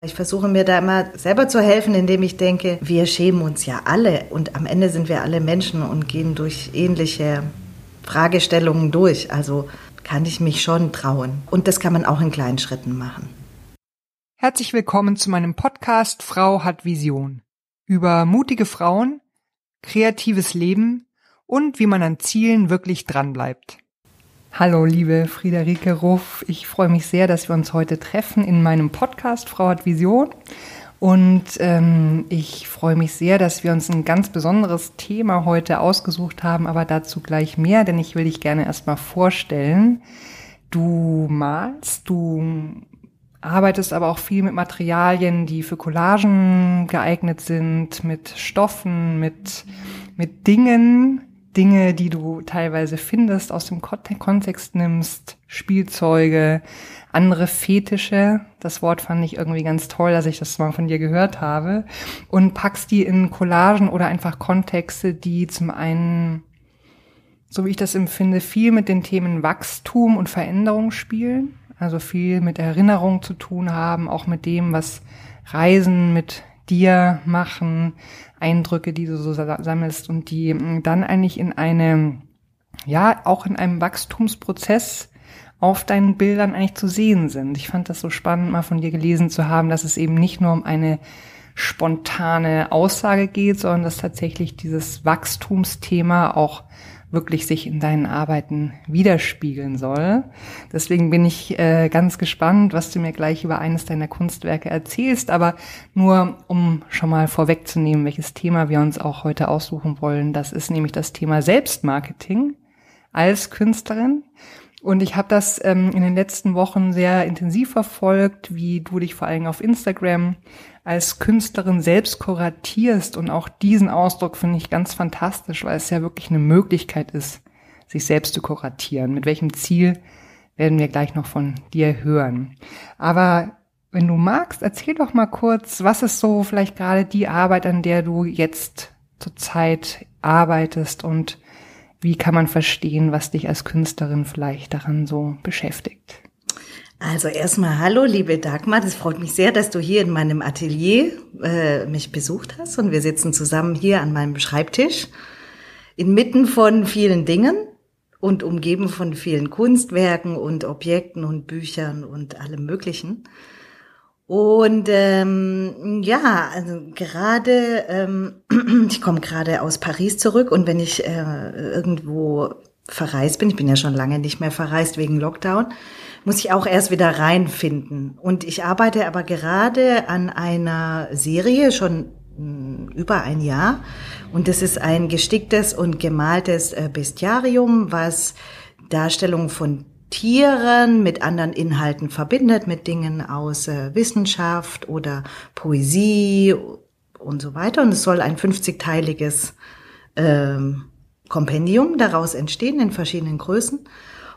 Ich versuche mir da immer selber zu helfen, indem ich denke, wir schämen uns ja alle und am Ende sind wir alle Menschen und gehen durch ähnliche Fragestellungen durch. Also kann ich mich schon trauen. Und das kann man auch in kleinen Schritten machen. Herzlich willkommen zu meinem Podcast Frau hat Vision. Über mutige Frauen, kreatives Leben und wie man an Zielen wirklich dranbleibt. Hallo, liebe Friederike Ruff. Ich freue mich sehr, dass wir uns heute treffen in meinem Podcast Frau hat Vision. Und ähm, ich freue mich sehr, dass wir uns ein ganz besonderes Thema heute ausgesucht haben, aber dazu gleich mehr, denn ich will dich gerne erstmal vorstellen. Du malst, du arbeitest aber auch viel mit Materialien, die für Collagen geeignet sind, mit Stoffen, mit, mit Dingen, Dinge, die du teilweise findest, aus dem Kontext nimmst, Spielzeuge, andere Fetische. Das Wort fand ich irgendwie ganz toll, dass ich das mal von dir gehört habe. Und packst die in Collagen oder einfach Kontexte, die zum einen, so wie ich das empfinde, viel mit den Themen Wachstum und Veränderung spielen. Also viel mit Erinnerung zu tun haben, auch mit dem, was Reisen mit dir machen, Eindrücke, die du so sammelst und die mm, dann eigentlich in einem, ja, auch in einem Wachstumsprozess auf deinen Bildern eigentlich zu sehen sind. Ich fand das so spannend, mal von dir gelesen zu haben, dass es eben nicht nur um eine spontane Aussage geht, sondern dass tatsächlich dieses Wachstumsthema auch wirklich sich in deinen Arbeiten widerspiegeln soll. Deswegen bin ich äh, ganz gespannt, was du mir gleich über eines deiner Kunstwerke erzählst. Aber nur um schon mal vorwegzunehmen, welches Thema wir uns auch heute aussuchen wollen. Das ist nämlich das Thema Selbstmarketing als Künstlerin. Und ich habe das ähm, in den letzten Wochen sehr intensiv verfolgt, wie du dich vor allem auf Instagram als Künstlerin selbst kuratierst. Und auch diesen Ausdruck finde ich ganz fantastisch, weil es ja wirklich eine Möglichkeit ist, sich selbst zu kuratieren. Mit welchem Ziel werden wir gleich noch von dir hören. Aber wenn du magst, erzähl doch mal kurz, was ist so vielleicht gerade die Arbeit, an der du jetzt zurzeit arbeitest und wie kann man verstehen, was dich als Künstlerin vielleicht daran so beschäftigt? Also erstmal hallo, liebe Dagmar. Das freut mich sehr, dass du hier in meinem Atelier äh, mich besucht hast und wir sitzen zusammen hier an meinem Schreibtisch inmitten von vielen Dingen und umgeben von vielen Kunstwerken und Objekten und Büchern und allem Möglichen. Und ähm, ja, also gerade, ähm, ich komme gerade aus Paris zurück und wenn ich äh, irgendwo verreist bin, ich bin ja schon lange nicht mehr verreist wegen Lockdown, muss ich auch erst wieder reinfinden. Und ich arbeite aber gerade an einer Serie schon hm, über ein Jahr. Und das ist ein gesticktes und gemaltes äh, Bestiarium, was Darstellung von Tieren mit anderen Inhalten verbindet, mit Dingen aus äh, Wissenschaft oder Poesie und so weiter. Und es soll ein 50-teiliges ähm, Kompendium daraus entstehen in verschiedenen Größen.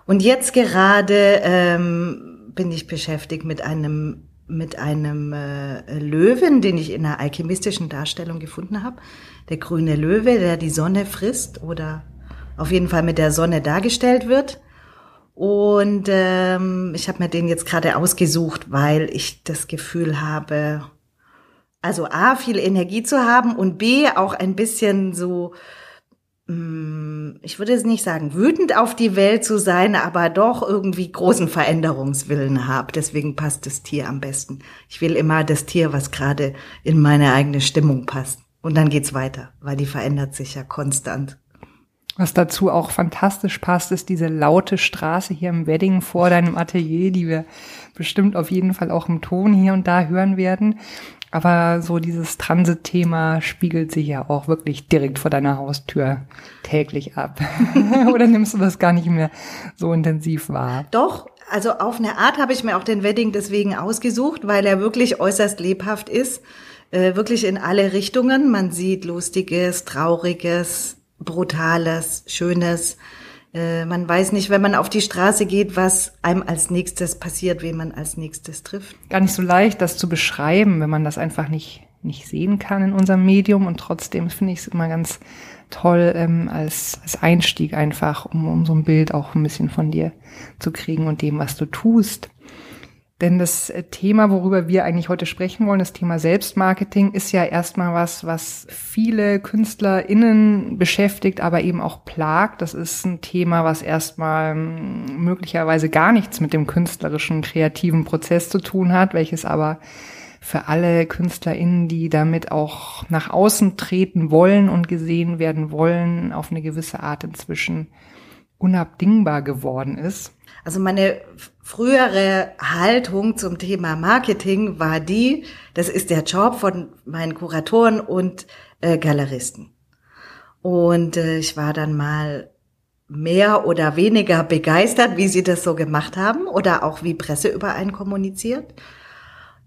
Und jetzt gerade ähm, bin ich beschäftigt mit einem mit einem äh, Löwen, den ich in einer alchemistischen Darstellung gefunden habe. Der grüne Löwe, der die Sonne frisst oder auf jeden Fall mit der Sonne dargestellt wird. Und ähm, ich habe mir den jetzt gerade ausgesucht, weil ich das Gefühl habe, also A, viel Energie zu haben und B, auch ein bisschen so, ich würde es nicht sagen, wütend auf die Welt zu sein, aber doch irgendwie großen Veränderungswillen habe. Deswegen passt das Tier am besten. Ich will immer das Tier, was gerade in meine eigene Stimmung passt. Und dann geht's weiter, weil die verändert sich ja konstant. Was dazu auch fantastisch passt, ist diese laute Straße hier im Wedding vor deinem Atelier, die wir bestimmt auf jeden Fall auch im Ton hier und da hören werden. Aber so dieses Transit-Thema spiegelt sich ja auch wirklich direkt vor deiner Haustür täglich ab. Oder nimmst du das gar nicht mehr so intensiv wahr? Doch, also auf eine Art habe ich mir auch den Wedding deswegen ausgesucht, weil er wirklich äußerst lebhaft ist. Äh, wirklich in alle Richtungen. Man sieht Lustiges, Trauriges, Brutales, Schönes. Äh, man weiß nicht, wenn man auf die Straße geht, was einem als nächstes passiert, wen man als nächstes trifft. Gar nicht so leicht, das zu beschreiben, wenn man das einfach nicht, nicht sehen kann in unserem Medium. Und trotzdem finde ich es immer ganz toll ähm, als, als Einstieg einfach, um, um so ein Bild auch ein bisschen von dir zu kriegen und dem, was du tust. Denn das äh, Thema, worüber wir eigentlich heute sprechen wollen, das Thema Selbstmarketing, ist ja erstmal was, was viele KünstlerInnen beschäftigt, aber eben auch plagt. Das ist ein Thema, was erstmal hm, möglicherweise gar nichts mit dem künstlerischen, kreativen Prozess zu tun hat, welches aber für alle KünstlerInnen, die damit auch nach außen treten wollen und gesehen werden wollen, auf eine gewisse Art inzwischen unabdingbar geworden ist. Also meine frühere Haltung zum Thema Marketing war die, das ist der Job von meinen Kuratoren und äh, Galeristen. Und äh, ich war dann mal mehr oder weniger begeistert, wie sie das so gemacht haben oder auch wie Presse überein kommuniziert.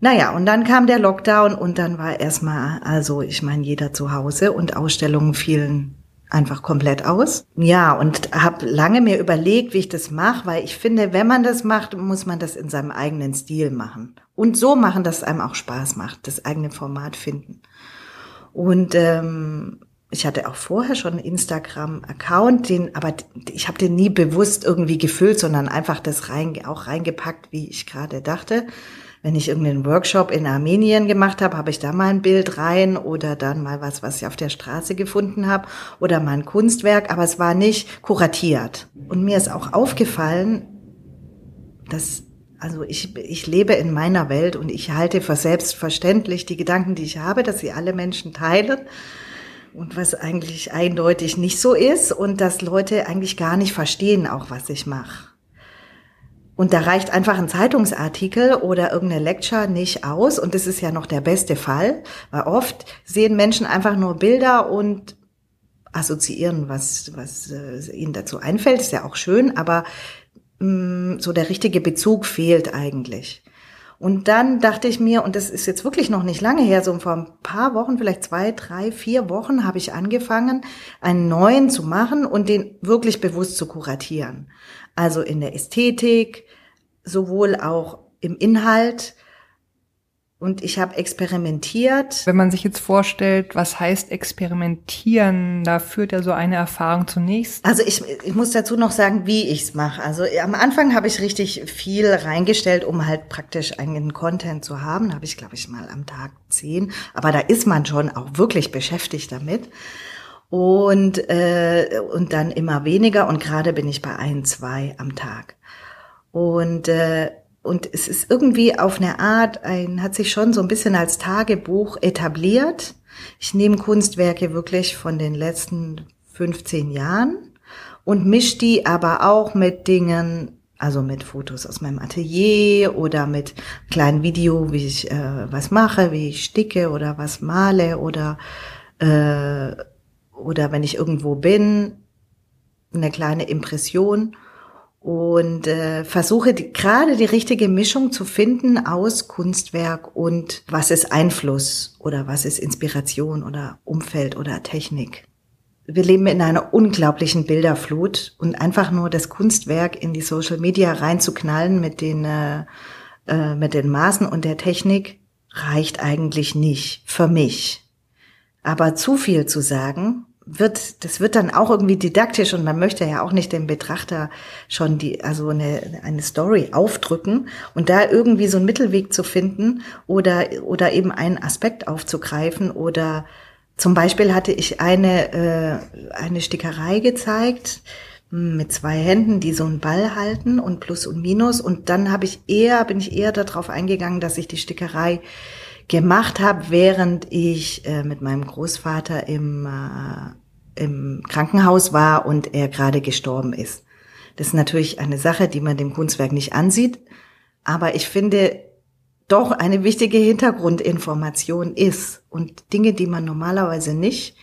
Naja, und dann kam der Lockdown und dann war erstmal, also ich meine, jeder zu Hause und Ausstellungen fielen einfach komplett aus. Ja, und habe lange mir überlegt, wie ich das mache, weil ich finde, wenn man das macht, muss man das in seinem eigenen Stil machen. Und so machen, dass es einem auch Spaß macht, das eigene Format finden. Und ähm, ich hatte auch vorher schon einen Instagram-Account, den, aber ich habe den nie bewusst irgendwie gefüllt, sondern einfach das rein, auch reingepackt, wie ich gerade dachte wenn ich irgendeinen Workshop in Armenien gemacht habe, habe ich da mal ein Bild rein oder dann mal was, was ich auf der Straße gefunden habe oder mal ein Kunstwerk, aber es war nicht kuratiert. Und mir ist auch aufgefallen, dass also ich, ich lebe in meiner Welt und ich halte für selbstverständlich die Gedanken, die ich habe, dass sie alle Menschen teilen und was eigentlich eindeutig nicht so ist und dass Leute eigentlich gar nicht verstehen, auch was ich mache. Und da reicht einfach ein Zeitungsartikel oder irgendeine Lecture nicht aus. Und das ist ja noch der beste Fall, weil oft sehen Menschen einfach nur Bilder und assoziieren, was, was äh, ihnen dazu einfällt. Ist ja auch schön, aber mh, mm, so der richtige Bezug fehlt eigentlich. Und dann dachte ich mir, und das ist jetzt wirklich noch nicht lange her, so vor ein paar Wochen, vielleicht zwei, drei, vier Wochen, habe ich angefangen, einen neuen zu machen und den wirklich bewusst zu kuratieren. Also in der Ästhetik, sowohl auch im Inhalt. Und ich habe experimentiert. Wenn man sich jetzt vorstellt, was heißt experimentieren, da führt ja so eine Erfahrung zunächst. Also ich, ich muss dazu noch sagen, wie ich's mache. Also am Anfang habe ich richtig viel reingestellt, um halt praktisch einen Content zu haben. Da habe ich, glaube ich, mal am Tag zehn. Aber da ist man schon auch wirklich beschäftigt damit und, äh, und dann immer weniger und gerade bin ich bei ein, zwei am Tag. Und, äh, und es ist irgendwie auf eine Art, ein, hat sich schon so ein bisschen als Tagebuch etabliert. Ich nehme Kunstwerke wirklich von den letzten 15 Jahren und mische die aber auch mit Dingen, also mit Fotos aus meinem Atelier oder mit kleinen Video, wie ich äh, was mache, wie ich sticke oder was male oder äh, oder wenn ich irgendwo bin, eine kleine Impression und äh, versuche die, gerade die richtige Mischung zu finden aus Kunstwerk und was ist Einfluss oder was ist Inspiration oder Umfeld oder Technik. Wir leben in einer unglaublichen Bilderflut und einfach nur das Kunstwerk in die Social Media reinzuknallen mit den äh, äh, mit den Maßen und der Technik reicht eigentlich nicht für mich. Aber zu viel zu sagen wird, das wird dann auch irgendwie didaktisch und man möchte ja auch nicht dem Betrachter schon die, also eine, eine Story aufdrücken und da irgendwie so einen Mittelweg zu finden oder, oder eben einen Aspekt aufzugreifen oder zum Beispiel hatte ich eine, äh, eine Stickerei gezeigt mit zwei Händen, die so einen Ball halten und Plus und Minus und dann habe ich eher, bin ich eher darauf eingegangen, dass ich die Stickerei gemacht habe, während ich äh, mit meinem Großvater im, äh, im Krankenhaus war und er gerade gestorben ist. Das ist natürlich eine Sache, die man dem Kunstwerk nicht ansieht, aber ich finde doch eine wichtige Hintergrundinformation ist und Dinge, die man normalerweise nicht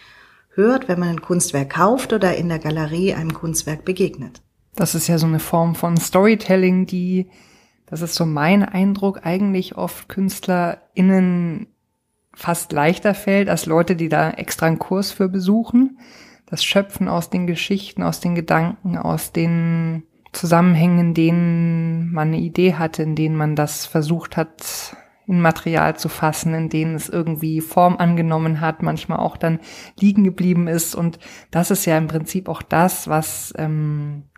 hört, wenn man ein Kunstwerk kauft oder in der Galerie einem Kunstwerk begegnet. Das ist ja so eine Form von Storytelling, die das ist so mein Eindruck, eigentlich oft KünstlerInnen fast leichter fällt als Leute, die da extra einen Kurs für besuchen. Das Schöpfen aus den Geschichten, aus den Gedanken, aus den Zusammenhängen, in denen man eine Idee hatte, in denen man das versucht hat, in Material zu fassen, in denen es irgendwie Form angenommen hat, manchmal auch dann liegen geblieben ist. Und das ist ja im Prinzip auch das, was ähm,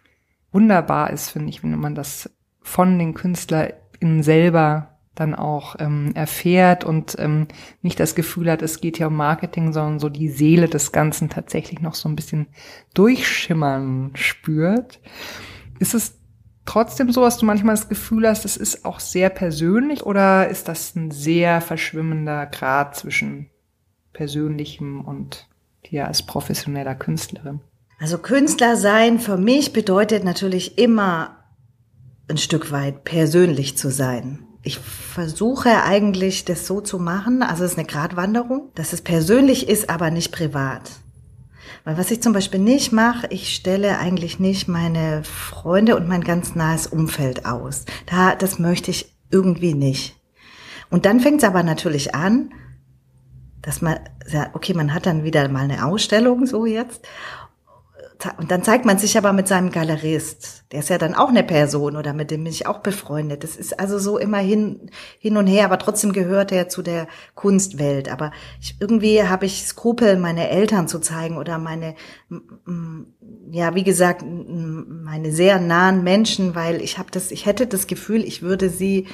wunderbar ist, finde ich, wenn man das von den KünstlerInnen in selber dann auch ähm, erfährt und ähm, nicht das Gefühl hat, es geht ja um Marketing, sondern so die Seele des Ganzen tatsächlich noch so ein bisschen durchschimmern spürt. Ist es trotzdem so, dass du manchmal das Gefühl hast, es ist auch sehr persönlich oder ist das ein sehr verschwimmender Grad zwischen persönlichem und dir als professioneller Künstlerin? Also Künstler sein für mich bedeutet natürlich immer ein Stück weit persönlich zu sein. Ich versuche eigentlich das so zu machen, also es ist eine Gratwanderung, dass es persönlich ist, aber nicht privat. Weil was ich zum Beispiel nicht mache, ich stelle eigentlich nicht meine Freunde und mein ganz nahes Umfeld aus. Da, das möchte ich irgendwie nicht. Und dann fängt es aber natürlich an, dass man sagt, okay, man hat dann wieder mal eine Ausstellung so jetzt und dann zeigt man sich aber mit seinem Galerist. Der ist ja dann auch eine Person oder mit dem bin ich auch befreundet. Das ist also so immer hin, hin und her, aber trotzdem gehört er zu der Kunstwelt. Aber ich, irgendwie habe ich Skrupel, meine Eltern zu zeigen oder meine, ja, wie gesagt, meine sehr nahen Menschen, weil ich habe das, ich hätte das Gefühl, ich würde sie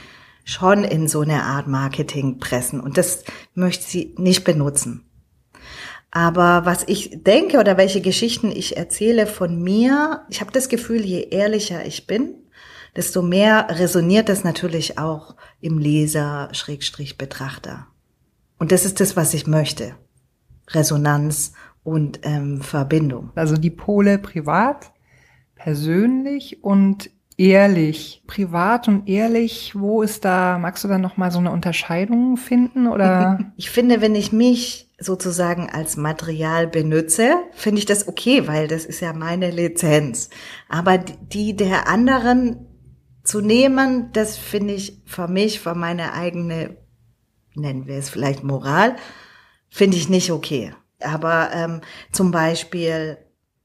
schon in so eine Art Marketing pressen und das möchte sie nicht benutzen. Aber was ich denke oder welche Geschichten ich erzähle von mir, ich habe das Gefühl, je ehrlicher ich bin, desto mehr resoniert das natürlich auch im Leser, Schrägstrich, Betrachter. Und das ist das, was ich möchte. Resonanz und ähm, Verbindung. Also die Pole privat, persönlich und ehrlich. Privat und ehrlich, wo ist da, magst du da nochmal so eine Unterscheidung finden oder? Ich finde, wenn ich mich sozusagen als Material benutze, finde ich das okay, weil das ist ja meine Lizenz. Aber die der anderen zu nehmen, das finde ich für mich, für meine eigene, nennen wir es vielleicht Moral, finde ich nicht okay. Aber ähm, zum Beispiel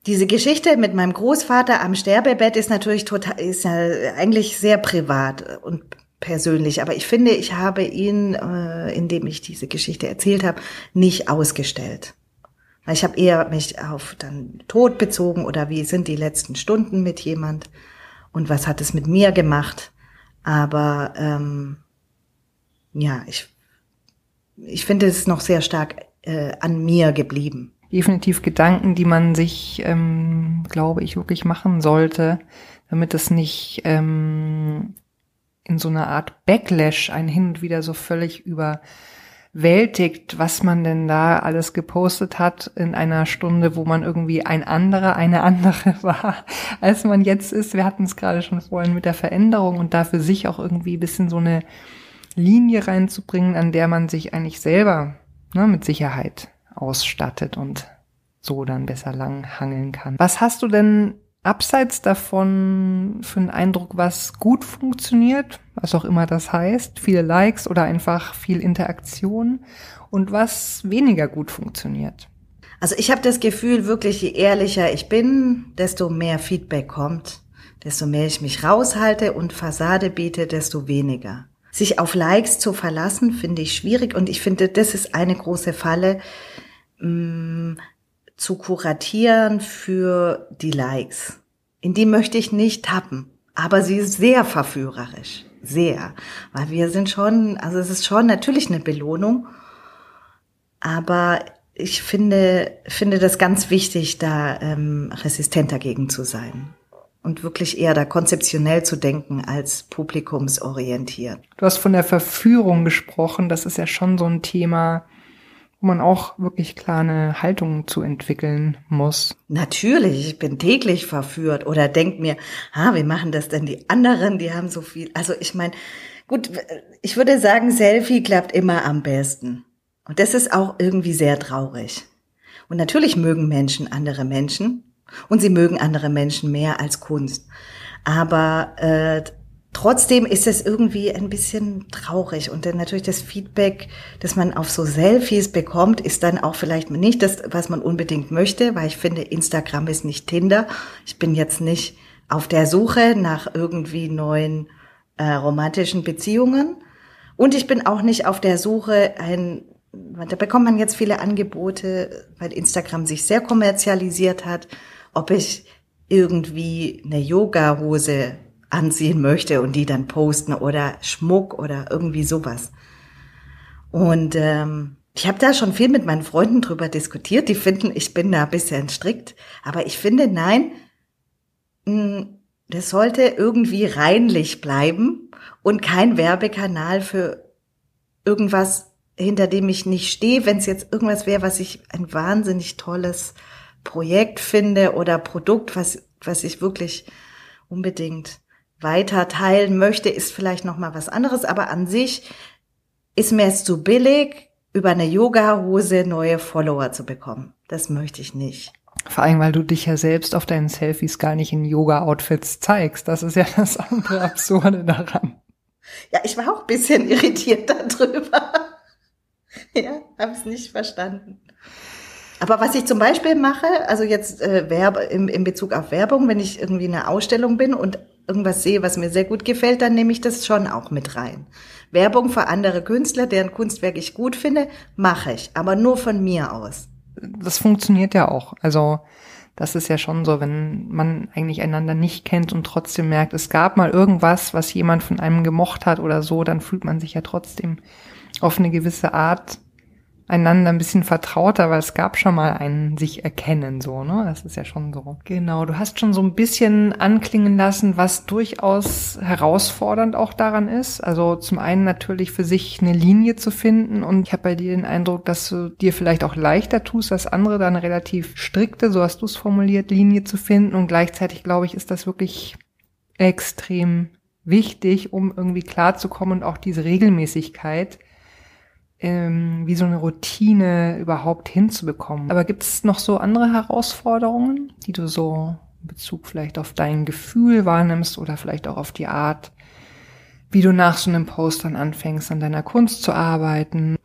diese Geschichte mit meinem Großvater am Sterbebett ist natürlich total, ist ja eigentlich sehr privat und persönlich. Aber ich finde, ich habe ihn, äh, indem ich diese Geschichte erzählt habe, nicht ausgestellt. Ich habe eher mich auf dann Tod bezogen oder wie sind die letzten Stunden mit jemand und was hat es mit mir gemacht. Aber ähm, ja, ich, ich finde es ist noch sehr stark äh, an mir geblieben. Definitiv Gedanken, die man sich, ähm, glaube ich, wirklich machen sollte, damit es nicht ähm, in so einer Art Backlash ein hin und wieder so völlig überwältigt, was man denn da alles gepostet hat in einer Stunde, wo man irgendwie ein anderer, eine andere war, als man jetzt ist. Wir hatten es gerade schon vorhin mit der Veränderung und da für sich auch irgendwie ein bisschen so eine Linie reinzubringen, an der man sich eigentlich selber ne, mit Sicherheit ausstattet und so dann besser lang hangeln kann. Was hast du denn abseits davon für einen Eindruck, was gut funktioniert, was auch immer das heißt, viele Likes oder einfach viel Interaktion und was weniger gut funktioniert? Also ich habe das Gefühl, wirklich je ehrlicher ich bin, desto mehr Feedback kommt, desto mehr ich mich raushalte und Fassade biete, desto weniger. Sich auf Likes zu verlassen, finde ich schwierig und ich finde, das ist eine große Falle. Mh, mm, zu kuratieren für die Likes. In die möchte ich nicht tappen. Aber sie ist sehr verführerisch. Sehr. Weil wir sind schon, also es ist schon natürlich eine Belohnung. Aber ich finde, finde das ganz wichtig, da ähm, resistent dagegen zu sein. Und wirklich eher da konzeptionell zu denken als publikumsorientiert. Du hast von der Verführung gesprochen. Das ist ja schon so ein Thema, wo man auch wirklich klar eine Haltung zu entwickeln muss. Natürlich, ich bin täglich verführt oder denk mir, ah, wie machen das denn die anderen? Die haben so viel. Also ich meine, gut, ich würde sagen, Selfie klappt immer am besten. Und das ist auch irgendwie sehr traurig. Und natürlich mögen Menschen andere Menschen und sie mögen andere Menschen mehr als Kunst. Aber äh, Trotzdem ist es irgendwie ein bisschen traurig und dann natürlich das Feedback, das man auf so Selfies bekommt, ist dann auch vielleicht nicht das, was man unbedingt möchte, weil ich finde, Instagram ist nicht Tinder. Ich bin jetzt nicht auf der Suche nach irgendwie neuen äh, romantischen Beziehungen und ich bin auch nicht auf der Suche ein da bekommt man jetzt viele Angebote, weil Instagram sich sehr kommerzialisiert hat, ob ich irgendwie eine Yoga-Hose anziehen möchte und die dann posten oder Schmuck oder irgendwie sowas. Und ähm, ich habe da schon viel mit meinen Freunden drüber diskutiert. Die finden, ich bin da ein bisschen strikt. Aber ich finde, nein, das sollte irgendwie reinlich bleiben und kein Werbekanal für irgendwas, hinter dem ich nicht stehe. Wenn es jetzt irgendwas wäre, was ich ein wahnsinnig tolles Projekt finde oder Produkt, was, was ich wirklich unbedingt weiter teilen möchte, ist vielleicht noch mal was anderes. Aber an sich ist mir es zu billig, über eine Yoga-Hose neue Follower zu bekommen. Das möchte ich nicht. Vor allem, weil du dich ja selbst auf deinen Selfies gar nicht in Yoga-Outfits zeigst. Das ist ja das andere Absurde daran. Ja, ich war auch ein bisschen irritiert darüber. ja, habe es nicht verstanden. Aber was ich zum Beispiel mache, also jetzt äh, Werbe, im, in Bezug auf Werbung, wenn ich irgendwie in einer Ausstellung bin und irgendwas sehe, was mir sehr gut gefällt, dann nehme ich das schon auch mit rein. Werbung für andere Künstler, deren Kunstwerk ich gut finde, mache ich, aber nur von mir aus. Das funktioniert ja auch. Also das ist ja schon so, wenn man eigentlich einander nicht kennt und trotzdem merkt, es gab mal irgendwas, was jemand von einem gemocht hat oder so, dann fühlt man sich ja trotzdem auf eine gewisse Art einander ein bisschen vertrauter, weil es gab schon mal ein sich erkennen, so, ne? Das ist ja schon so. Genau, du hast schon so ein bisschen anklingen lassen, was durchaus herausfordernd auch daran ist. Also zum einen natürlich für sich eine Linie zu finden und ich habe bei dir den Eindruck, dass du dir vielleicht auch leichter tust, als andere da eine relativ strikte, so hast du es formuliert, Linie zu finden und gleichzeitig glaube ich, ist das wirklich extrem wichtig, um irgendwie klarzukommen und auch diese Regelmäßigkeit ähm, wie so eine Routine überhaupt hinzubekommen. Aber gibt es noch so andere Herausforderungen, die du so in Bezug vielleicht auf dein Gefühl wahrnimmst oder vielleicht auch auf die Art, wie du nach so einem Post dann anfängst, an deiner Kunst zu arbeiten?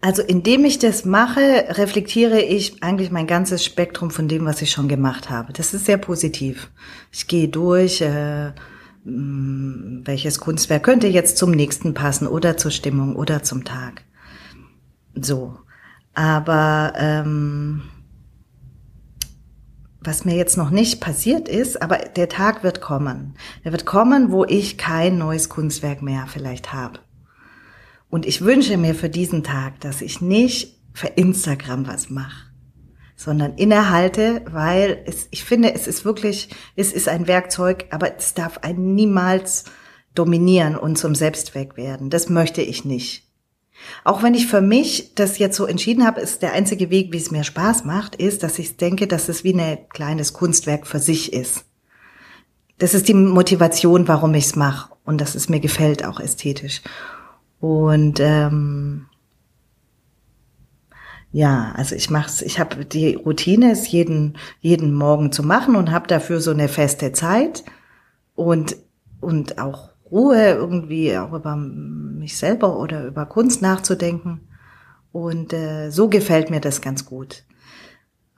Also indem ich das mache, reflektiere ich eigentlich mein ganzes Spektrum von dem, was ich schon gemacht habe. Das ist sehr positiv. Ich gehe durch, äh, welches Kunstwerk könnte jetzt zum nächsten passen oder zur Stimmung oder zum Tag. So. Aber ähm, was mir jetzt noch nicht passiert ist, aber der Tag wird kommen. Der wird kommen, wo ich kein neues Kunstwerk mehr vielleicht habe. Und ich wünsche mir für diesen Tag, dass ich nicht für Instagram was mache, sondern innehalte, weil es, ich finde, es ist wirklich, es ist ein Werkzeug, aber es darf einen niemals dominieren und zum Selbstzweck werden. Das möchte ich nicht. Auch wenn ich für mich das jetzt so entschieden habe, ist der einzige Weg, wie es mir Spaß macht, ist, dass ich denke, dass es wie ein kleines Kunstwerk für sich ist. Das ist die Motivation, warum ich es mache und dass es mir gefällt, auch ästhetisch. Und ähm, ja, also ich mach's, ich habe die Routine, es jeden jeden Morgen zu machen und habe dafür so eine feste Zeit und und auch Ruhe, irgendwie auch über mich selber oder über Kunst nachzudenken. Und äh, so gefällt mir das ganz gut.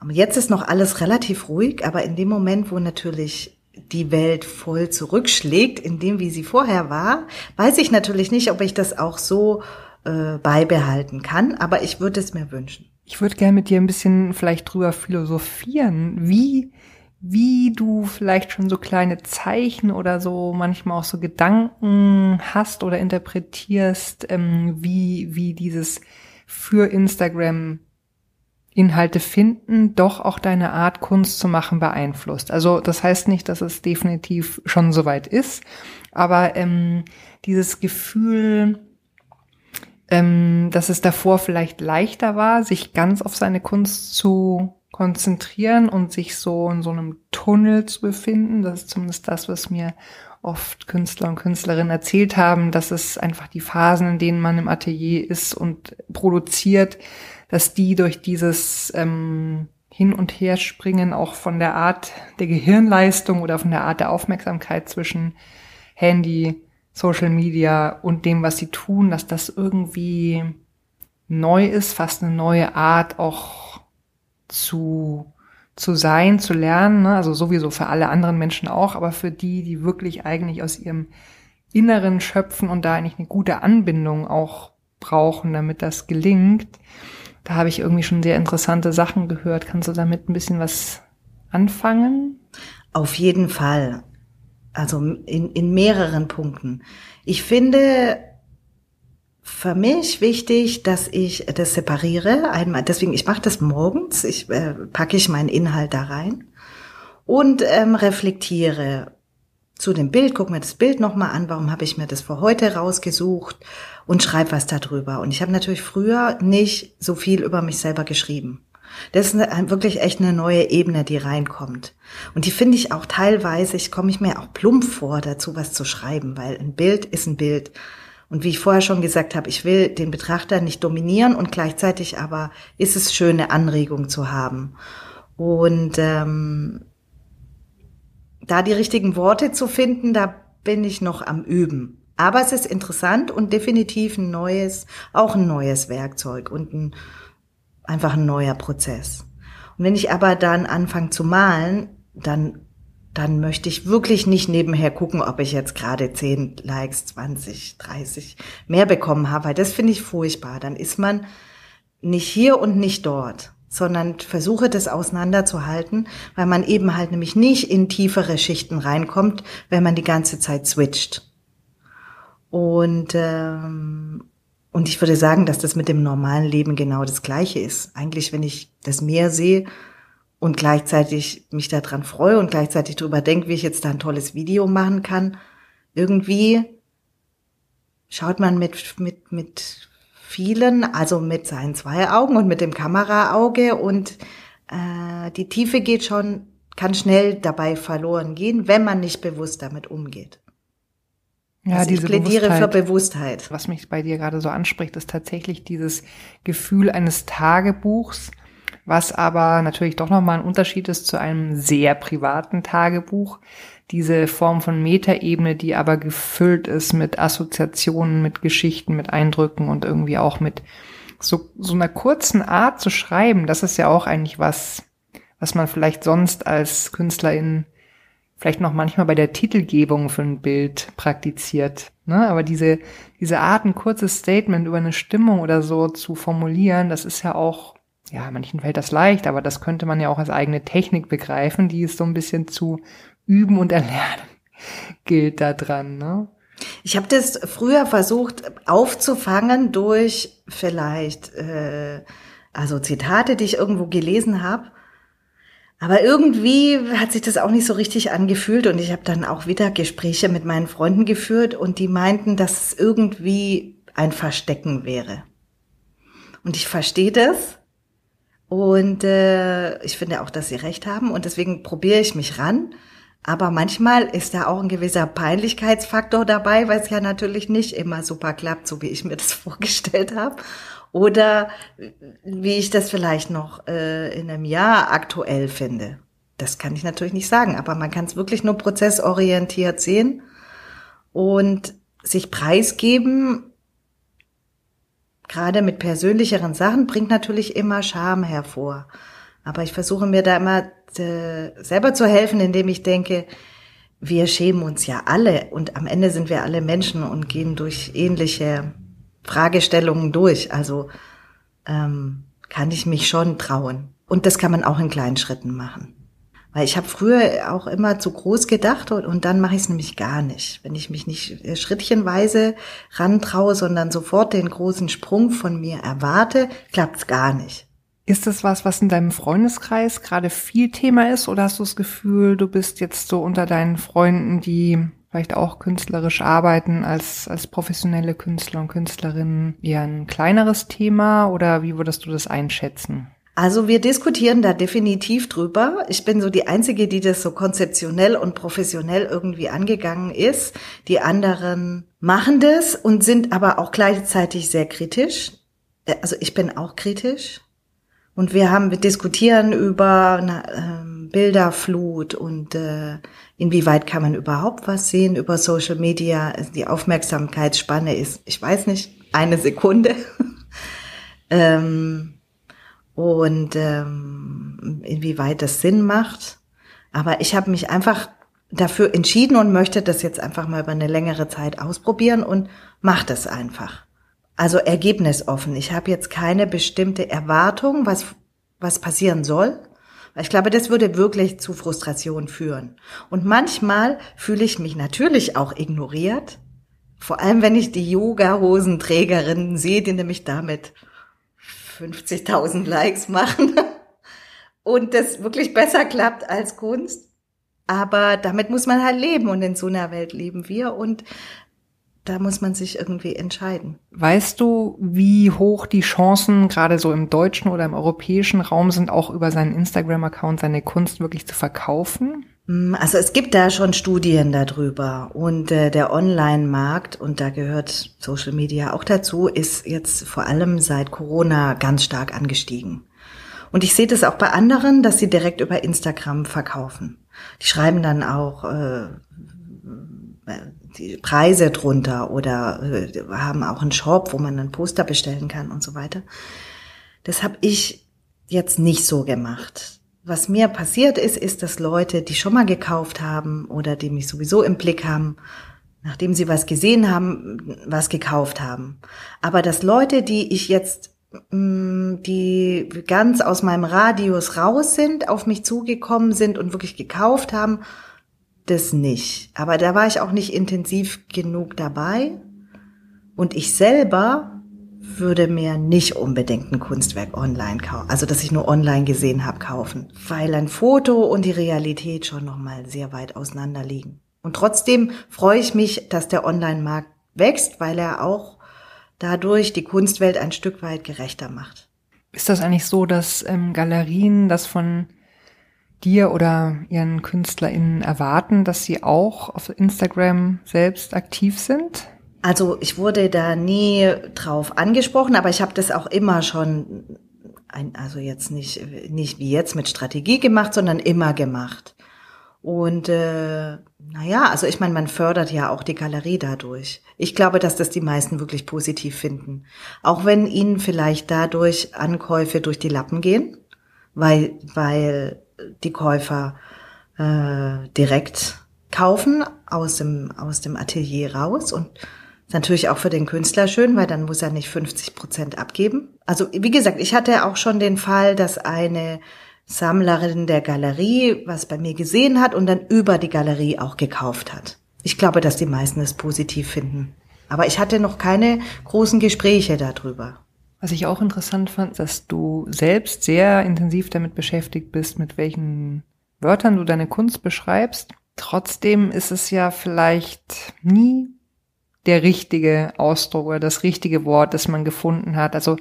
Jetzt ist noch alles relativ ruhig, aber in dem Moment, wo natürlich die Welt voll zurückschlägt, in dem, wie sie vorher war, weiß ich natürlich nicht, ob ich das auch so äh, beibehalten kann, aber ich würde es mir wünschen. Ich würde gerne mit dir ein bisschen vielleicht drüber philosophieren. Wie wie du vielleicht schon so kleine Zeichen oder so manchmal auch so Gedanken hast oder interpretierst, ähm, wie, wie dieses für Instagram Inhalte finden, doch auch deine Art, Kunst zu machen, beeinflusst. Also das heißt nicht, dass es definitiv schon soweit ist, aber ähm, dieses Gefühl, ähm, dass es davor vielleicht leichter war, sich ganz auf seine Kunst zu konzentrieren und sich so in so einem Tunnel zu befinden. Das ist zumindest das, was mir oft Künstler und Künstlerinnen erzählt haben, dass es einfach die Phasen, in denen man im Atelier ist und produziert, dass die durch dieses ähm, Hin- und Herspringen auch von der Art der Gehirnleistung oder von der Art der Aufmerksamkeit zwischen Handy, Social Media und dem, was sie tun, dass das irgendwie neu ist, fast eine neue Art auch zu, zu sein, zu lernen, ne? also sowieso für alle anderen Menschen auch, aber für die, die wirklich eigentlich aus ihrem Inneren schöpfen und da eigentlich eine gute Anbindung auch brauchen, damit das gelingt. Da habe ich irgendwie schon sehr interessante Sachen gehört. Kannst du damit ein bisschen was anfangen? Auf jeden Fall. Also in, in mehreren Punkten. Ich finde für mich wichtig, dass ich das separiere. Einmal, deswegen, ich mache das morgens, ich äh, packe ich meinen Inhalt da rein und ähm, reflektiere zu dem Bild, guck mir das Bild nochmal an, warum habe ich mir das für heute rausgesucht und schreibe was darüber. Und ich habe natürlich früher nicht so viel über mich selber geschrieben. Das ist wirklich echt eine neue Ebene, die reinkommt. Und die finde ich auch teilweise, ich komme ich mir auch plump vor, dazu was zu schreiben, weil ein Bild ist ein Bild. Und wie ich vorher schon gesagt habe, ich will den Betrachter nicht dominieren und gleichzeitig aber ist es schön, eine Anregung zu haben. Und ähm, da die richtigen Worte zu finden, da bin ich noch am Üben. Aber es ist interessant und definitiv ein neues, auch ein neues Werkzeug und ein, einfach ein neuer Prozess. Und wenn ich aber dann anfange zu malen, dann, dann möchte ich wirklich nicht nebenher gucken, ob ich jetzt gerade 10 Likes, 20, 30 mehr bekommen habe, weil das finde ich furchtbar. Dann ist man nicht hier und nicht dort sondern versuche das auseinanderzuhalten, weil man eben halt nämlich nicht in tiefere Schichten reinkommt, wenn man die ganze Zeit switcht. Und, ähm, und ich würde sagen, dass das mit dem normalen Leben genau das Gleiche ist. Eigentlich, wenn ich das Meer sehe und gleichzeitig mich daran freue und gleichzeitig darüber denke, wie ich jetzt da ein tolles Video machen kann, irgendwie schaut man mit, mit, mit vielen, also mit seinen zwei Augen und mit dem Kameraauge und äh, die Tiefe geht schon, kann schnell dabei verloren gehen, wenn man nicht bewusst damit umgeht. Ja, also ich plädiere Bewusstheit. für Bewusstheit. Was mich bei dir gerade so anspricht, ist tatsächlich dieses Gefühl eines Tagebuchs, was aber natürlich doch nochmal ein Unterschied ist zu einem sehr privaten Tagebuch diese Form von Metaebene, die aber gefüllt ist mit Assoziationen, mit Geschichten, mit Eindrücken und irgendwie auch mit so, so einer kurzen Art zu schreiben, das ist ja auch eigentlich was, was man vielleicht sonst als Künstlerin vielleicht noch manchmal bei der Titelgebung für ein Bild praktiziert. Ne? Aber diese, diese Art, ein kurzes Statement über eine Stimmung oder so zu formulieren, das ist ja auch, ja, manchen fällt das leicht, aber das könnte man ja auch als eigene Technik begreifen, die ist so ein bisschen zu Üben und Erlernen gilt da dran. Ne? Ich habe das früher versucht aufzufangen durch vielleicht äh, also Zitate, die ich irgendwo gelesen habe. Aber irgendwie hat sich das auch nicht so richtig angefühlt und ich habe dann auch wieder Gespräche mit meinen Freunden geführt und die meinten, dass es irgendwie ein Verstecken wäre. Und ich verstehe das und äh, ich finde auch, dass sie recht haben und deswegen probiere ich mich ran aber manchmal ist da auch ein gewisser Peinlichkeitsfaktor dabei, weil es ja natürlich nicht immer super klappt, so wie ich mir das vorgestellt habe. Oder wie ich das vielleicht noch äh, in einem Jahr aktuell finde. Das kann ich natürlich nicht sagen, aber man kann es wirklich nur prozessorientiert sehen und sich preisgeben, gerade mit persönlicheren Sachen, bringt natürlich immer Scham hervor. Aber ich versuche mir da immer äh, selber zu helfen, indem ich denke, wir schämen uns ja alle und am Ende sind wir alle Menschen und gehen durch ähnliche Fragestellungen durch. Also ähm, kann ich mich schon trauen. Und das kann man auch in kleinen Schritten machen. Weil ich habe früher auch immer zu groß gedacht und, und dann mache ich es nämlich gar nicht. Wenn ich mich nicht äh, schrittchenweise rantraue, sondern sofort den großen Sprung von mir erwarte, klappt es gar nicht. Ist das was, was in deinem Freundeskreis gerade viel Thema ist oder hast du das Gefühl, du bist jetzt so unter deinen Freunden, die vielleicht auch künstlerisch arbeiten als, als professionelle Künstler und Künstlerinnen eher ein kleineres Thema oder wie würdest du das einschätzen? Also wir diskutieren da definitiv drüber. Ich bin so die Einzige, die das so konzeptionell und professionell irgendwie angegangen ist. Die anderen machen das und sind aber auch gleichzeitig sehr kritisch. Also ich bin auch kritisch. Und wir haben, wir diskutieren über eine, äh, Bilderflut und äh, inwieweit kann man überhaupt was sehen über Social Media. Also die Aufmerksamkeitsspanne ist, ich weiß nicht, eine Sekunde. ähm, und ähm, inwieweit das Sinn macht. Aber ich habe mich einfach dafür entschieden und möchte das jetzt einfach mal über eine längere Zeit ausprobieren und mache das einfach. Also ergebnisoffen. Ich habe jetzt keine bestimmte Erwartung, was, was passieren soll, Ich glaube, das würde wirklich zu Frustration führen. Und manchmal fühle ich mich natürlich auch ignoriert. Vor allem, wenn ich die Yoga-Hosenträgerinnen sehe, die nämlich damit 50.000 Likes machen und das wirklich besser klappt als Kunst. Aber damit muss man halt leben und in so einer Welt leben wir und da muss man sich irgendwie entscheiden. Weißt du, wie hoch die Chancen gerade so im deutschen oder im europäischen Raum sind, auch über seinen Instagram-Account seine Kunst wirklich zu verkaufen? Mm, also es gibt da schon Studien darüber und äh, der Online-Markt, und da gehört Social Media auch dazu, ist jetzt vor allem seit Corona ganz stark angestiegen. Und ich sehe das auch bei anderen, dass sie direkt über Instagram verkaufen. Die schreiben dann auch äh, die Preise drunter oder äh, haben auch einen Shop, wo man ein Poster bestellen kann und so weiter. Das habe ich jetzt nicht so gemacht. Was mir passiert ist, ist, dass Leute, die schon mal gekauft haben oder die mich sowieso im Blick haben, nachdem sie was gesehen haben, was gekauft haben. Aber dass Leute, die ich jetzt, mm, die ganz aus meinem Radius raus sind, auf mich zugekommen sind und wirklich gekauft haben, das nicht. Aber da war ich auch nicht intensiv genug dabei. Und ich selber würde mir nicht unbedingt ein Kunstwerk online kaufen, also dass ich nur online gesehen habe, kaufen, weil ein Foto und die Realität schon noch mal sehr weit auseinander liegen. Und trotzdem freue ich mich, dass der Online-Markt wächst, weil er auch dadurch die Kunstwelt ein Stück weit gerechter macht. Ist das eigentlich so, dass ähm, Galerien das von dir oder ihren KünstlerInnen erwarten, dass sie auch auf Instagram selbst aktiv sind? Also ich wurde da nie drauf angesprochen, aber ich habe das auch immer schon, ein, also jetzt nicht, nicht wie jetzt mit Strategie gemacht, sondern immer gemacht. Und äh, naja, also ich meine, man fördert ja auch die Galerie dadurch. Ich glaube, dass das die meisten wirklich positiv finden. Auch wenn ihnen vielleicht dadurch Ankäufe durch die Lappen gehen, weil, weil die Käufer äh, direkt kaufen aus dem, aus dem Atelier raus und ist natürlich auch für den Künstler schön, weil dann muss er nicht 50 Prozent abgeben. Also wie gesagt, ich hatte auch schon den Fall, dass eine Sammlerin der Galerie was bei mir gesehen hat und dann über die Galerie auch gekauft hat. Ich glaube, dass die meisten es positiv finden. Aber ich hatte noch keine großen Gespräche darüber. Was ich auch interessant fand, dass du selbst sehr intensiv damit beschäftigt bist, mit welchen Wörtern du deine Kunst beschreibst. Trotzdem ist es ja vielleicht nie der richtige Ausdruck oder das richtige Wort, das man gefunden hat. Also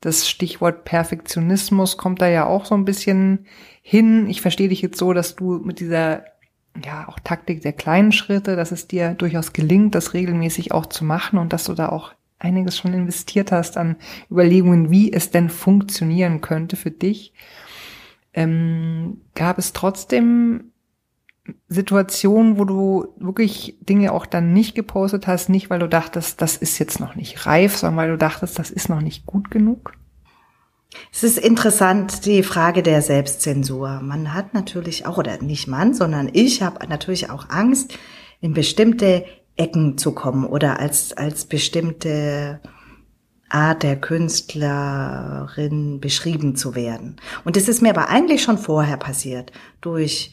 das Stichwort Perfektionismus kommt da ja auch so ein bisschen hin. Ich verstehe dich jetzt so, dass du mit dieser ja auch Taktik der kleinen Schritte, dass es dir durchaus gelingt, das regelmäßig auch zu machen und dass du da auch einiges schon investiert hast an Überlegungen, wie es denn funktionieren könnte für dich, ähm, gab es trotzdem Situationen, wo du wirklich Dinge auch dann nicht gepostet hast, nicht weil du dachtest, das ist jetzt noch nicht reif, sondern weil du dachtest, das ist noch nicht gut genug? Es ist interessant, die Frage der Selbstzensur. Man hat natürlich auch, oder nicht man, sondern ich habe natürlich auch Angst, in bestimmte Ecken zu kommen oder als, als bestimmte Art der Künstlerin beschrieben zu werden. Und das ist mir aber eigentlich schon vorher passiert, durch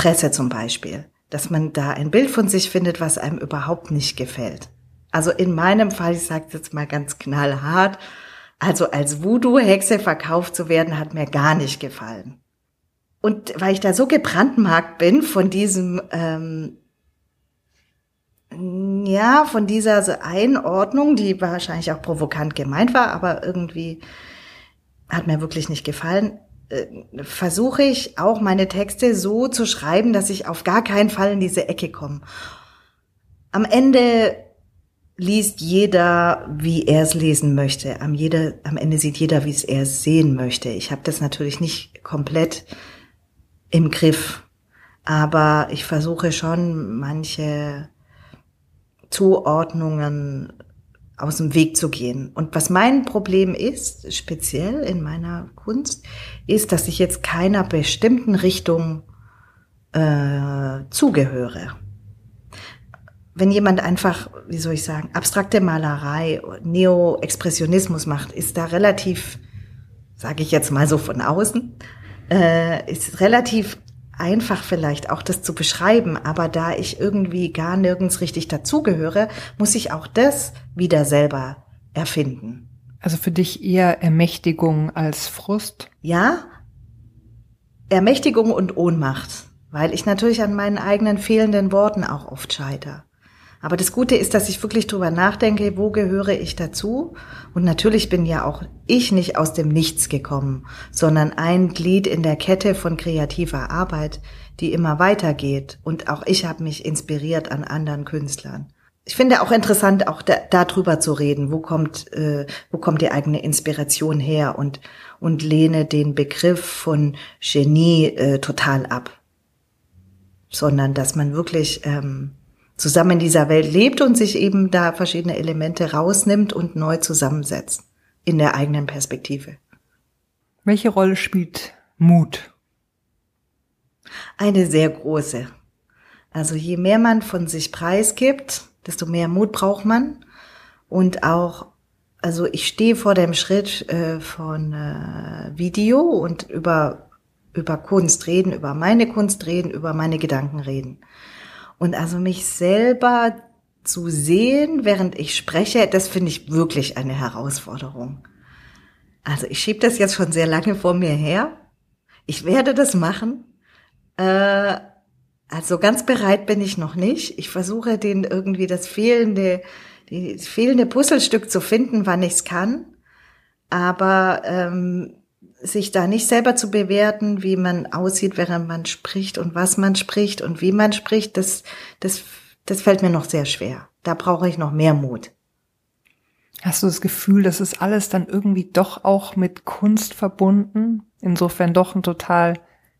Presse zum Beispiel, dass man da ein Bild von sich findet, was einem überhaupt nicht gefällt. Also in meinem Fall, ich sage jetzt mal ganz knallhart, also als Voodoo-Hexe verkauft zu werden, hat mir gar nicht gefallen. Und weil ich da so gebrandmarkt bin von diesem ähm, ja, von dieser Einordnung, die wahrscheinlich auch provokant gemeint war, aber irgendwie hat mir wirklich nicht gefallen, versuche ich auch meine Texte so zu schreiben, dass ich auf gar keinen Fall in diese Ecke komme. Am Ende liest jeder, wie er es lesen möchte. Am, jeder, am Ende sieht jeder, wie es er sehen möchte. Ich habe das natürlich nicht komplett im Griff, aber ich versuche schon manche Zuordnungen aus dem Weg zu gehen. Und was mein Problem ist, speziell in meiner Kunst, ist, dass ich jetzt keiner bestimmten Richtung äh, zugehöre. Wenn jemand einfach, wie soll ich sagen, abstrakte Malerei, Neo-Expressionismus macht, ist da relativ, sage ich jetzt mal so von außen, äh, ist relativ einfach vielleicht auch das zu beschreiben, aber da ich irgendwie gar nirgends richtig dazugehöre, muss ich auch das wieder selber erfinden. Also für dich eher Ermächtigung als Frust? Ja, Ermächtigung und Ohnmacht, weil ich natürlich an meinen eigenen fehlenden Worten auch oft scheiter. Aber das Gute ist, dass ich wirklich drüber nachdenke, wo gehöre ich dazu? Und natürlich bin ja auch ich nicht aus dem Nichts gekommen, sondern ein Glied in der Kette von kreativer Arbeit, die immer weitergeht. Und auch ich habe mich inspiriert an anderen Künstlern. Ich finde auch interessant, auch da, darüber zu reden, wo kommt, äh, wo kommt die eigene Inspiration her und, und lehne den Begriff von Genie äh, total ab. Sondern dass man wirklich ähm, zusammen in dieser Welt lebt und sich eben da verschiedene Elemente rausnimmt und neu zusammensetzt in der eigenen Perspektive. Welche Rolle spielt Mut? Eine sehr große. Also je mehr man von sich preisgibt, desto mehr Mut braucht man. Und auch, also ich stehe vor dem Schritt äh, von äh, Video und über, über Kunst reden, über meine Kunst reden, über meine Gedanken reden. Und also mich selber zu sehen, während ich spreche, das finde ich wirklich eine Herausforderung. Also ich schiebe das jetzt schon sehr lange vor mir her. Ich werde das machen. Äh, also ganz bereit bin ich noch nicht. Ich versuche den irgendwie das fehlende, das fehlende Puzzlestück zu finden, wann ich es kann. Aber ähm, sich da nicht selber zu bewerten, wie man aussieht, während man spricht und was man spricht und wie man spricht, das, das, das fällt mir noch sehr schwer. Da brauche ich noch mehr Mut. Hast du das Gefühl, das ist alles dann irgendwie doch auch mit Kunst verbunden? Insofern doch ein total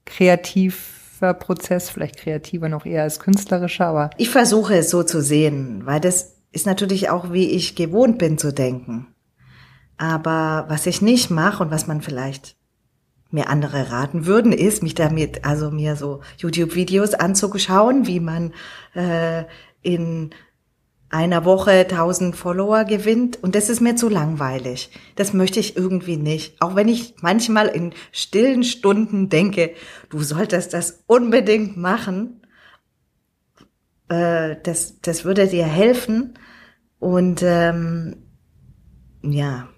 kreativer Prozess, vielleicht kreativer noch eher als künstlerischer, aber. Ich versuche es so zu sehen, weil das ist natürlich auch, wie ich gewohnt bin zu denken. Aber was ich nicht mache und was man vielleicht mir andere raten würden, ist, mich damit, also mir so YouTube-Videos anzuschauen, wie man äh, in einer Woche tausend Follower gewinnt. Und das ist mir zu langweilig. Das möchte ich irgendwie nicht. Auch wenn ich manchmal in stillen Stunden denke, du solltest das unbedingt machen. Äh, das, das würde dir helfen. Und ähm, ja,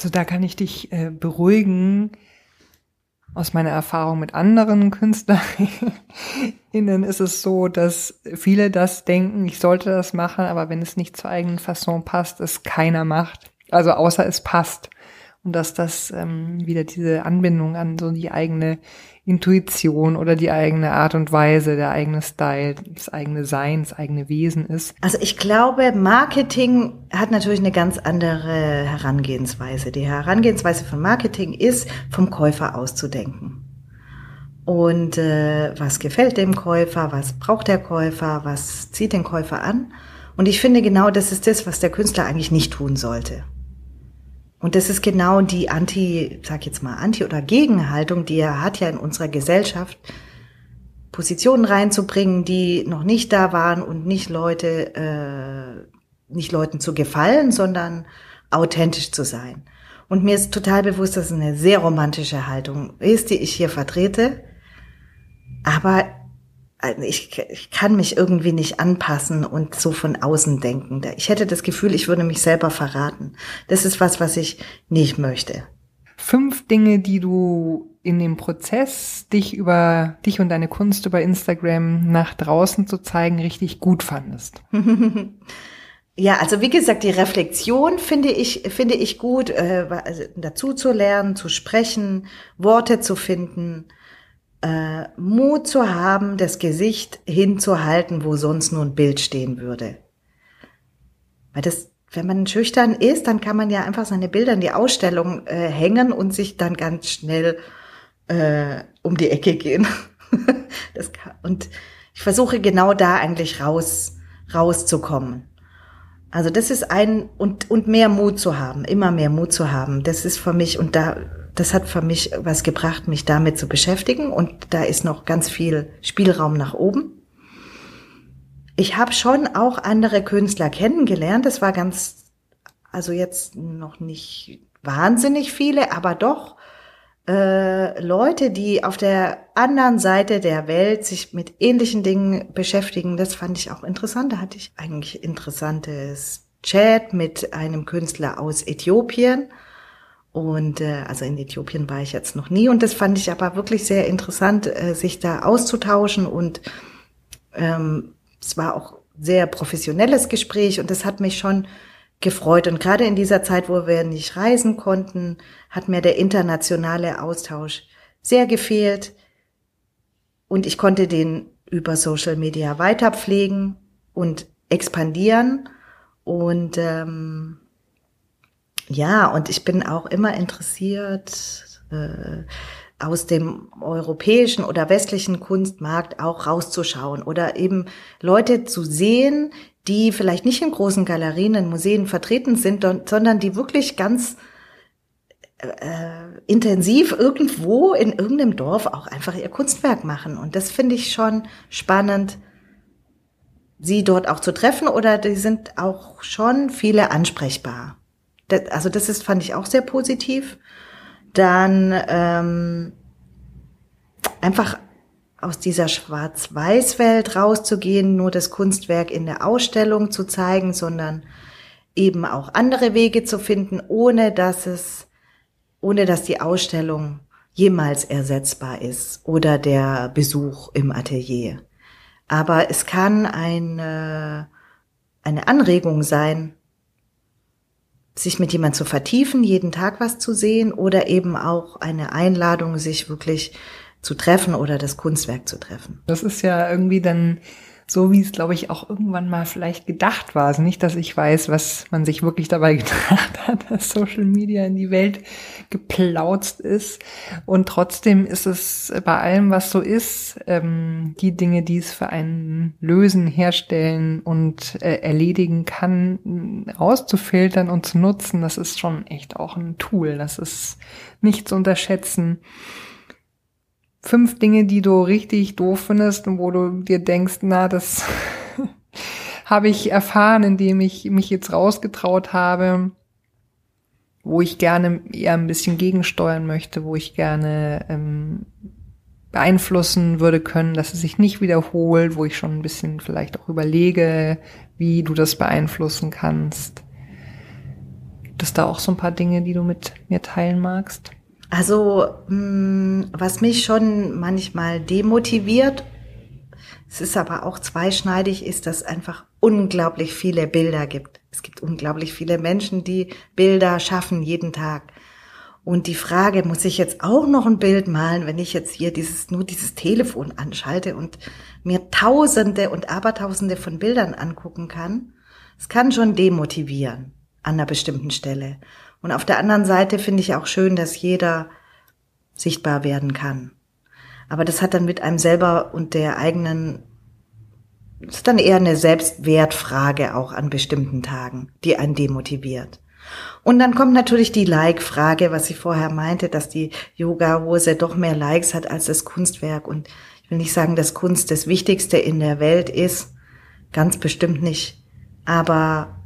also da kann ich dich äh, beruhigen. Aus meiner Erfahrung mit anderen KünstlerInnen ist es so, dass viele das denken, ich sollte das machen, aber wenn es nicht zur eigenen Fasson passt, es keiner macht. Also außer es passt. Und dass das ähm, wieder diese Anbindung an so die eigene Intuition oder die eigene Art und Weise, der eigene Style, das eigene Sein, das eigene Wesen ist. Also ich glaube, Marketing hat natürlich eine ganz andere Herangehensweise. Die Herangehensweise von Marketing ist, vom Käufer auszudenken. Und äh, was gefällt dem Käufer, was braucht der Käufer, was zieht den Käufer an? Und ich finde genau, das ist das, was der Künstler eigentlich nicht tun sollte. Und das ist genau die Anti, sag jetzt mal, Anti- oder Gegenhaltung, die er hat ja in unserer Gesellschaft, Positionen reinzubringen, die noch nicht da waren und nicht Leute, äh, nicht Leuten zu gefallen, sondern authentisch zu sein. Und mir ist total bewusst, dass es eine sehr romantische Haltung ist, die ich hier vertrete. Aber also ich, ich kann mich irgendwie nicht anpassen und so von außen denken. Ich hätte das Gefühl, ich würde mich selber verraten. Das ist was, was ich nicht möchte. Fünf Dinge, die du in dem Prozess, dich über dich und deine Kunst über Instagram nach draußen zu zeigen, richtig gut fandest. Ja, also wie gesagt, die Reflexion finde ich finde ich gut, äh, also dazu zu lernen, zu sprechen, Worte zu finden äh, Mut zu haben, das Gesicht hinzuhalten, wo sonst nur ein Bild stehen würde. Weil das, wenn man schüchtern ist, dann kann man ja einfach seine Bilder in die Ausstellung äh, hängen und sich dann ganz schnell äh, um die Ecke gehen. das kann, und ich versuche genau da eigentlich raus, rauszukommen. Also das ist ein und und mehr Mut zu haben, immer mehr Mut zu haben. Das ist für mich und da das hat für mich was gebracht, mich damit zu beschäftigen und da ist noch ganz viel Spielraum nach oben. Ich habe schon auch andere Künstler kennengelernt. Das war ganz, also jetzt noch nicht wahnsinnig viele, aber doch äh, Leute, die auf der anderen Seite der Welt sich mit ähnlichen Dingen beschäftigen. Das fand ich auch interessant. Da hatte ich eigentlich interessantes Chat mit einem Künstler aus Äthiopien. Und äh, also in Äthiopien war ich jetzt noch nie. Und das fand ich aber wirklich sehr interessant, äh, sich da auszutauschen. Und ähm, es war auch sehr professionelles Gespräch und das hat mich schon gefreut. Und gerade in dieser Zeit, wo wir nicht reisen konnten, hat mir der internationale Austausch sehr gefehlt. Und ich konnte den über Social Media weiter pflegen und expandieren. Und ähm, ja, und ich bin auch immer interessiert, äh, aus dem europäischen oder westlichen Kunstmarkt auch rauszuschauen oder eben Leute zu sehen, die vielleicht nicht in großen Galerien, in Museen vertreten sind, sondern die wirklich ganz äh, intensiv irgendwo in irgendeinem Dorf auch einfach ihr Kunstwerk machen. Und das finde ich schon spannend, sie dort auch zu treffen oder die sind auch schon viele ansprechbar. Das, also das ist, fand ich auch sehr positiv. Dann ähm, einfach aus dieser Schwarz-Weiß-Welt rauszugehen, nur das Kunstwerk in der Ausstellung zu zeigen, sondern eben auch andere Wege zu finden, ohne dass es, ohne dass die Ausstellung jemals ersetzbar ist oder der Besuch im Atelier. Aber es kann eine, eine Anregung sein, sich mit jemand zu vertiefen, jeden Tag was zu sehen oder eben auch eine Einladung, sich wirklich zu treffen oder das Kunstwerk zu treffen. Das ist ja irgendwie dann so, wie es, glaube ich, auch irgendwann mal vielleicht gedacht war. Also nicht, dass ich weiß, was man sich wirklich dabei gedacht hat, dass Social Media in die Welt geplautzt ist. Und trotzdem ist es bei allem, was so ist, ähm, die Dinge, die es für einen lösen, herstellen und äh, erledigen kann, rauszufiltern und zu nutzen, das ist schon echt auch ein Tool. Das ist nicht zu unterschätzen fünf Dinge, die du richtig doof findest und wo du dir denkst, na, das habe ich erfahren, indem ich mich jetzt rausgetraut habe, wo ich gerne eher ein bisschen gegensteuern möchte, wo ich gerne ähm, beeinflussen würde können, dass es sich nicht wiederholt, wo ich schon ein bisschen vielleicht auch überlege, wie du das beeinflussen kannst. Gibt es da auch so ein paar Dinge, die du mit mir teilen magst? Also, mm, was mich schon manchmal demotiviert, es ist aber auch zweischneidig, ist, dass es einfach unglaublich viele Bilder gibt. Es gibt unglaublich viele Menschen, die Bilder schaffen jeden Tag. Und die Frage, muss ich jetzt auch noch ein Bild malen, wenn ich jetzt hier dieses, nur dieses Telefon anschalte und mir Tausende und Abertausende von Bildern angucken kann? Es kann schon demotivieren an einer bestimmten Stelle. Und auf der anderen Seite finde ich auch schön, dass jeder sichtbar werden kann. Aber das hat dann mit einem selber und der eigenen, das ist dann eher eine Selbstwertfrage auch an bestimmten Tagen, die einen demotiviert. Und dann kommt natürlich die Like-Frage, was ich vorher meinte, dass die Yoga-Hose doch mehr Likes hat als das Kunstwerk. Und ich will nicht sagen, dass Kunst das Wichtigste in der Welt ist. Ganz bestimmt nicht. Aber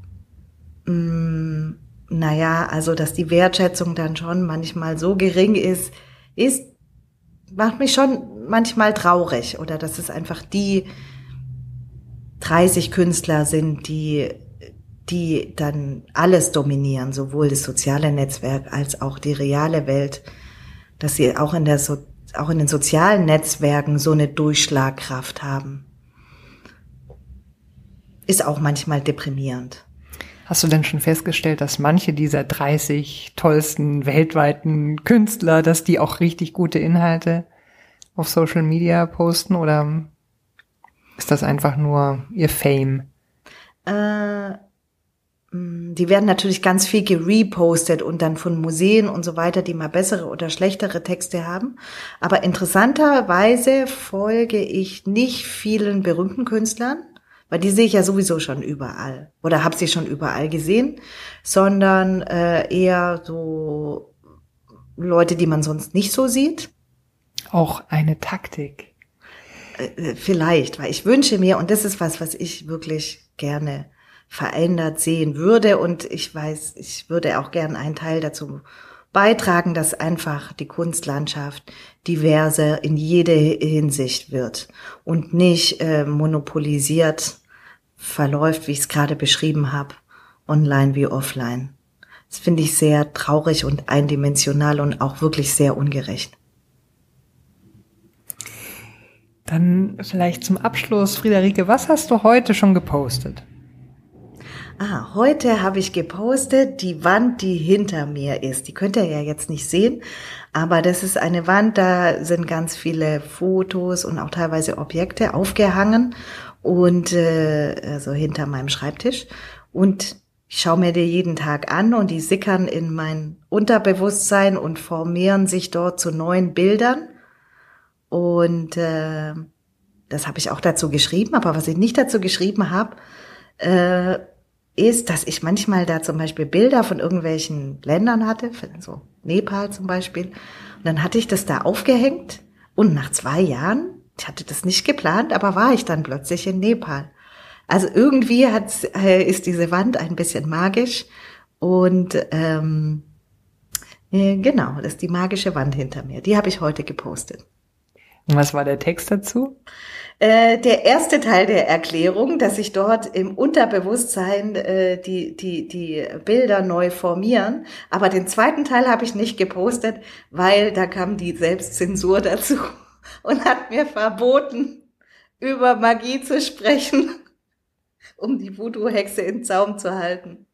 mh, mm, naja, also dass die Wertschätzung dann schon manchmal so gering ist, ist, macht mich schon manchmal traurig oder dass es einfach die 30 Künstler sind, die, die dann alles dominieren, sowohl das soziale Netzwerk als auch die reale Welt, dass sie auch in der, so auch in den sozialen Netzwerken so eine Durchschlagkraft haben. Ist auch manchmal deprimierend. Hast du denn schon festgestellt, dass manche dieser 30 tollsten weltweiten Künstler, dass die auch richtig gute Inhalte auf Social Media posten oder ist das einfach nur ihr Fame? Äh, mm, die werden natürlich ganz viel gerepostet und dann von Museen und so weiter, die mal bessere oder schlechtere Texte haben. Aber interessanterweise folge ich nicht vielen berühmten Künstlern weil die sehe ich ja sowieso schon überall oder habe sie schon überall gesehen, sondern äh, eher so Leute, die man sonst nicht so sieht. Auch eine Taktik. Äh, äh, vielleicht, weil ich wünsche mir, und das ist was, was ich wirklich gerne verändert sehen würde, und ich weiß, ich würde auch gerne einen Teil dazu beitragen, dass einfach die Kunstlandschaft diverser in jede Hinsicht wird und nicht äh, monopolisiert verläuft, wie ich es gerade beschrieben habe, online wie offline. Das finde ich sehr traurig und eindimensional und auch wirklich sehr ungerecht. Dann vielleicht zum Abschluss, Friederike, was hast du heute schon gepostet? Ah, heute habe ich gepostet die Wand, die hinter mir ist. Die könnt ihr ja jetzt nicht sehen, aber das ist eine Wand, da sind ganz viele Fotos und auch teilweise Objekte aufgehangen und äh, also hinter meinem Schreibtisch. Und ich schaue mir die jeden Tag an und die sickern in mein Unterbewusstsein und formieren sich dort zu neuen Bildern. Und äh, das habe ich auch dazu geschrieben, aber was ich nicht dazu geschrieben habe, äh, ist, dass ich manchmal da zum Beispiel Bilder von irgendwelchen Ländern hatte, so Nepal zum Beispiel. Und dann hatte ich das da aufgehängt und nach zwei Jahren, ich hatte das nicht geplant, aber war ich dann plötzlich in Nepal. Also irgendwie hat, äh, ist diese Wand ein bisschen magisch und ähm, äh, genau, das ist die magische Wand hinter mir. Die habe ich heute gepostet. Und was war der Text dazu? Äh, der erste Teil der Erklärung, dass sich dort im Unterbewusstsein äh, die, die, die Bilder neu formieren. Aber den zweiten Teil habe ich nicht gepostet, weil da kam die Selbstzensur dazu und hat mir verboten, über Magie zu sprechen um die Voodoo-Hexe in Zaum zu halten.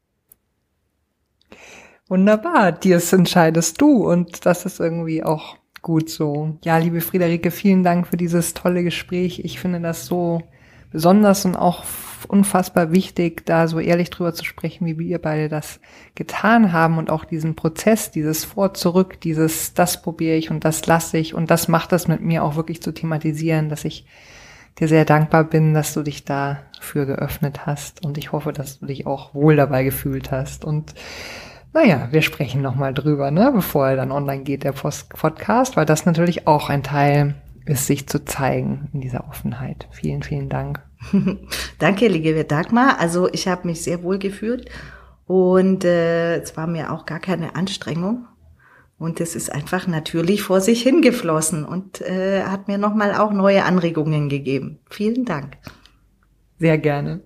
Wunderbar, dies entscheidest du und das ist irgendwie auch gut so. Ja, liebe Friederike, vielen Dank für dieses tolle Gespräch. Ich finde das so besonders und auch unfassbar wichtig, da so ehrlich drüber zu sprechen, wie wir beide das getan haben und auch diesen Prozess, dieses Vor zurück, dieses das probiere ich und das lasse ich und das macht das mit mir auch wirklich zu thematisieren, dass ich dir sehr dankbar bin, dass du dich dafür geöffnet hast und ich hoffe, dass du dich auch wohl dabei gefühlt hast und naja, wir sprechen nochmal drüber, ne, bevor er dann online geht, der Podcast, weil das natürlich auch ein Teil ist, sich zu zeigen in dieser Offenheit. Vielen, vielen Dank. Danke, liebe Dagmar. Also ich habe mich sehr wohl gefühlt und äh, es war mir auch gar keine Anstrengung. Und es ist einfach natürlich vor sich hingeflossen und äh, hat mir nochmal auch neue Anregungen gegeben. Vielen Dank. Sehr gerne.